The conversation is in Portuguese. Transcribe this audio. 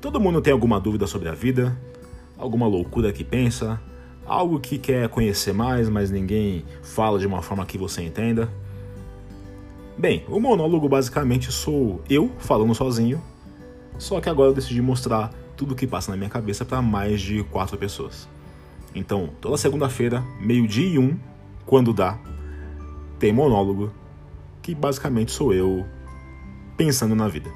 Todo mundo tem alguma dúvida sobre a vida, alguma loucura que pensa, algo que quer conhecer mais, mas ninguém fala de uma forma que você entenda. Bem, o monólogo basicamente sou eu falando sozinho, só que agora eu decidi mostrar tudo o que passa na minha cabeça para mais de quatro pessoas. Então, toda segunda-feira, meio-dia e um, quando dá, tem monólogo, que basicamente sou eu pensando na vida.